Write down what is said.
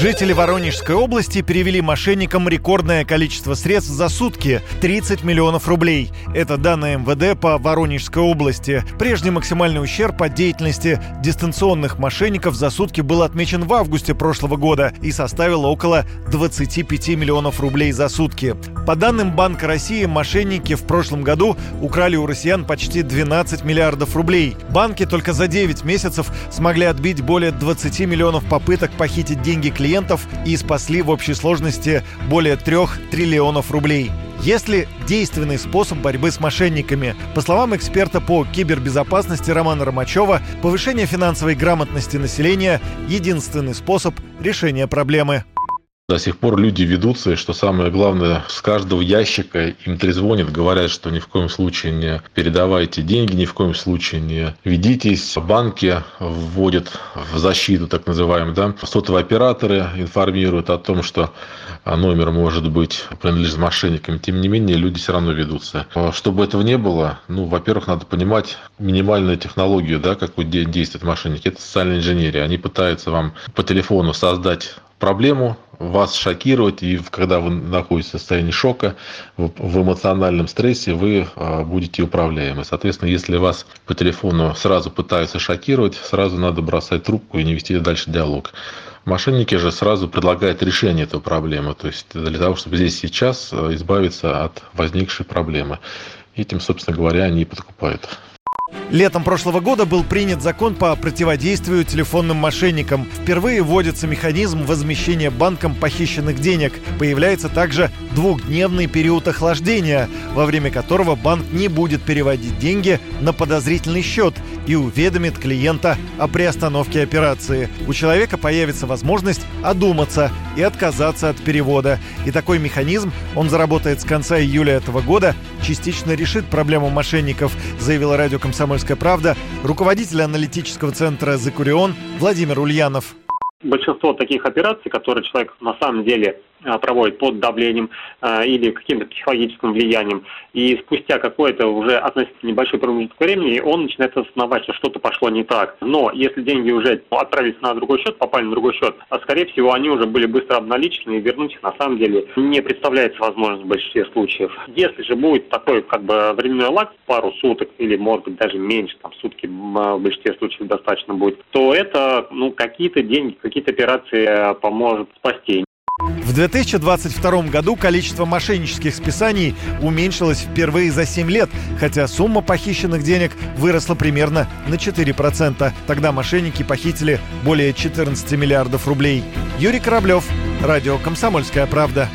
Жители Воронежской области перевели мошенникам рекордное количество средств за сутки – 30 миллионов рублей. Это данные МВД по Воронежской области. Прежний максимальный ущерб от деятельности дистанционных мошенников за сутки был отмечен в августе прошлого года и составил около 25 миллионов рублей за сутки. По данным Банка России, мошенники в прошлом году украли у россиян почти 12 миллиардов рублей. Банки только за 9 месяцев смогли отбить более 20 миллионов попыток похитить деньги клиентов клиентов и спасли в общей сложности более трех триллионов рублей. Есть ли действенный способ борьбы с мошенниками? По словам эксперта по кибербезопасности Романа Ромачева, повышение финансовой грамотности населения – единственный способ решения проблемы. До сих пор люди ведутся, и что самое главное, с каждого ящика им трезвонят, говорят, что ни в коем случае не передавайте деньги, ни в коем случае не ведитесь. Банки вводят в защиту, так называемую, да. Сотовые операторы информируют о том, что номер может быть принадлежит мошенникам. Тем не менее, люди все равно ведутся. Чтобы этого не было, ну, во-первых, надо понимать минимальную технологию, да, какой действует мошенник. Это социальная инженерия. Они пытаются вам по телефону создать проблему, вас шокировать, и когда вы находитесь в состоянии шока, в эмоциональном стрессе, вы а, будете управляемы. Соответственно, если вас по телефону сразу пытаются шокировать, сразу надо бросать трубку и не вести дальше диалог. Мошенники же сразу предлагают решение этой проблемы, то есть для того, чтобы здесь сейчас а, избавиться от возникшей проблемы. Этим, собственно говоря, они и подкупают. Летом прошлого года был принят закон по противодействию телефонным мошенникам. Впервые вводится механизм возмещения банком похищенных денег. Появляется также двухдневный период охлаждения, во время которого банк не будет переводить деньги на подозрительный счет и уведомит клиента о приостановке операции. У человека появится возможность одуматься и отказаться от перевода. И такой механизм, он заработает с конца июля этого года, частично решит проблему мошенников, заявила радио «Комсомольская «Комсомольская правда» руководитель аналитического центра «Закурион» Владимир Ульянов. Большинство таких операций, которые человек на самом деле проводит под давлением а, или каким-то психологическим влиянием, и спустя какой-то уже относительно небольшой промежуток времени он начинает осознавать, что что-то пошло не так. Но если деньги уже отправились на другой счет, попали на другой счет, а скорее всего они уже были быстро обналичены и вернуть их на самом деле не представляется возможность в большинстве случаев. Если же будет такой как бы временной лак пару суток или может быть даже меньше, там сутки в большинстве случаев достаточно будет, то это ну какие-то деньги, какие-то операции э, поможет спасти. В 2022 году количество мошеннических списаний уменьшилось впервые за 7 лет, хотя сумма похищенных денег выросла примерно на 4%. Тогда мошенники похитили более 14 миллиардов рублей. Юрий Кораблев, Радио «Комсомольская правда».